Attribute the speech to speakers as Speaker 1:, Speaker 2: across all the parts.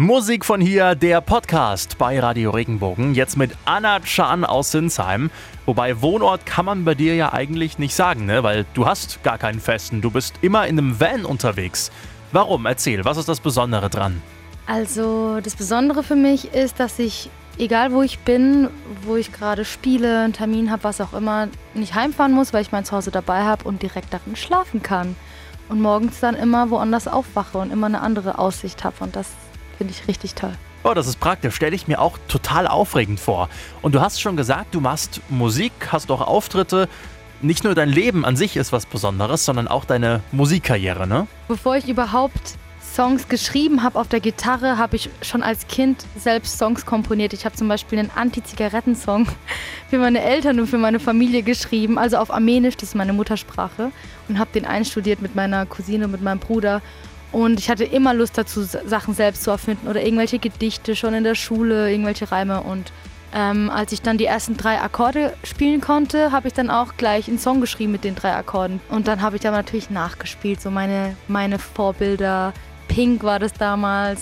Speaker 1: Musik von hier, der Podcast bei Radio Regenbogen. Jetzt mit Anna Chan aus Sinsheim. Wobei Wohnort kann man bei dir ja eigentlich nicht sagen, ne? Weil du hast gar keinen festen. Du bist immer in einem Van unterwegs. Warum? Erzähl, was ist das Besondere dran?
Speaker 2: Also, das Besondere für mich ist, dass ich, egal wo ich bin, wo ich gerade spiele, einen Termin habe, was auch immer, nicht heimfahren muss, weil ich mein Zuhause dabei habe und direkt darin schlafen kann. Und morgens dann immer woanders aufwache und immer eine andere Aussicht habe. Und das Finde ich richtig toll.
Speaker 1: Oh, das ist praktisch. Stelle ich mir auch total aufregend vor. Und du hast schon gesagt, du machst Musik, hast auch Auftritte. Nicht nur dein Leben an sich ist was Besonderes, sondern auch deine Musikkarriere, ne?
Speaker 2: Bevor ich überhaupt Songs geschrieben habe auf der Gitarre, habe ich schon als Kind selbst Songs komponiert. Ich habe zum Beispiel einen Anti-Zigaretten-Song für meine Eltern und für meine Familie geschrieben, also auf Armenisch, das ist meine Muttersprache, und habe den einstudiert mit meiner Cousine und mit meinem Bruder. Und ich hatte immer Lust dazu, Sachen selbst zu erfinden oder irgendwelche Gedichte schon in der Schule, irgendwelche Reime. Und ähm, als ich dann die ersten drei Akkorde spielen konnte, habe ich dann auch gleich einen Song geschrieben mit den drei Akkorden. Und dann habe ich aber natürlich nachgespielt, so meine, meine Vorbilder. Pink war das damals,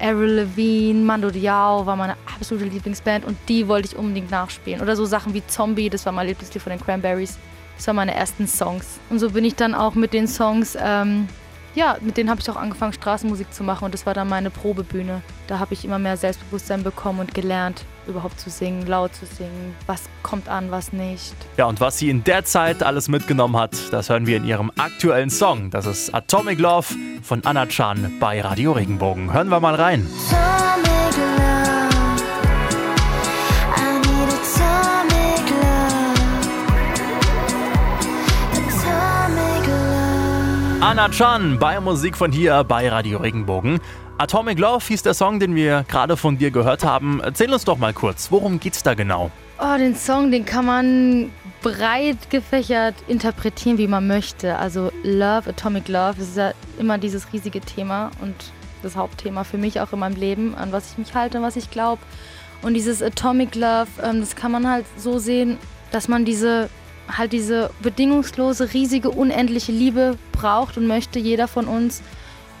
Speaker 2: Avril Lavigne, Mando Diao war meine absolute Lieblingsband und die wollte ich unbedingt nachspielen. Oder so Sachen wie Zombie, das war mein Lieblingslied von den Cranberries. Das waren meine ersten Songs. Und so bin ich dann auch mit den Songs ähm, ja, mit denen habe ich auch angefangen, Straßenmusik zu machen und das war dann meine Probebühne. Da habe ich immer mehr Selbstbewusstsein bekommen und gelernt, überhaupt zu singen, laut zu singen, was kommt an, was nicht.
Speaker 1: Ja, und was sie in der Zeit alles mitgenommen hat, das hören wir in ihrem aktuellen Song. Das ist Atomic Love von Anna Chan bei Radio Regenbogen. Hören wir mal rein. Anna Chan bei Musik von hier bei Radio Regenbogen. Atomic Love hieß der Song, den wir gerade von dir gehört haben. Erzähl uns doch mal kurz, worum geht's da genau?
Speaker 2: Oh, den Song, den kann man breit gefächert interpretieren, wie man möchte. Also Love, Atomic Love, das ist ja immer dieses riesige Thema und das Hauptthema für mich auch in meinem Leben, an was ich mich halte, was ich glaube. Und dieses Atomic Love, ähm, das kann man halt so sehen, dass man diese halt diese bedingungslose, riesige, unendliche Liebe braucht und möchte jeder von uns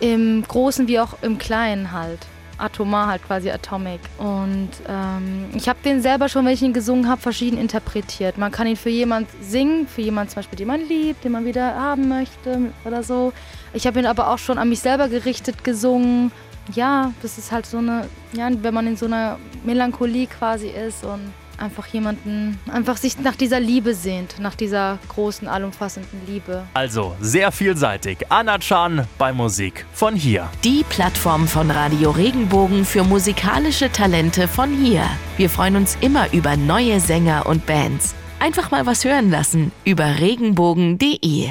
Speaker 2: im Großen wie auch im Kleinen halt. Atomar halt quasi Atomic. Und ähm, ich habe den selber schon, wenn ich ihn gesungen habe, verschieden interpretiert. Man kann ihn für jemand singen, für jemand zum Beispiel, den man liebt, den man wieder haben möchte oder so. Ich habe ihn aber auch schon an mich selber gerichtet gesungen. Ja, das ist halt so eine, ja, wenn man in so einer Melancholie quasi ist und einfach jemanden, einfach sich nach dieser Liebe sehnt, nach dieser großen, allumfassenden Liebe.
Speaker 1: Also sehr vielseitig. Anna Chan bei Musik von hier.
Speaker 3: Die Plattform von Radio Regenbogen für musikalische Talente von hier. Wir freuen uns immer über neue Sänger und Bands. Einfach mal was hören lassen über regenbogen.de.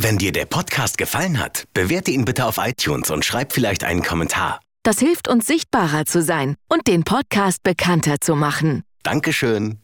Speaker 4: Wenn dir der Podcast gefallen hat, bewerte ihn bitte auf iTunes und schreib vielleicht einen Kommentar.
Speaker 3: Das hilft uns sichtbarer zu sein und den Podcast bekannter zu machen.
Speaker 4: Dankeschön.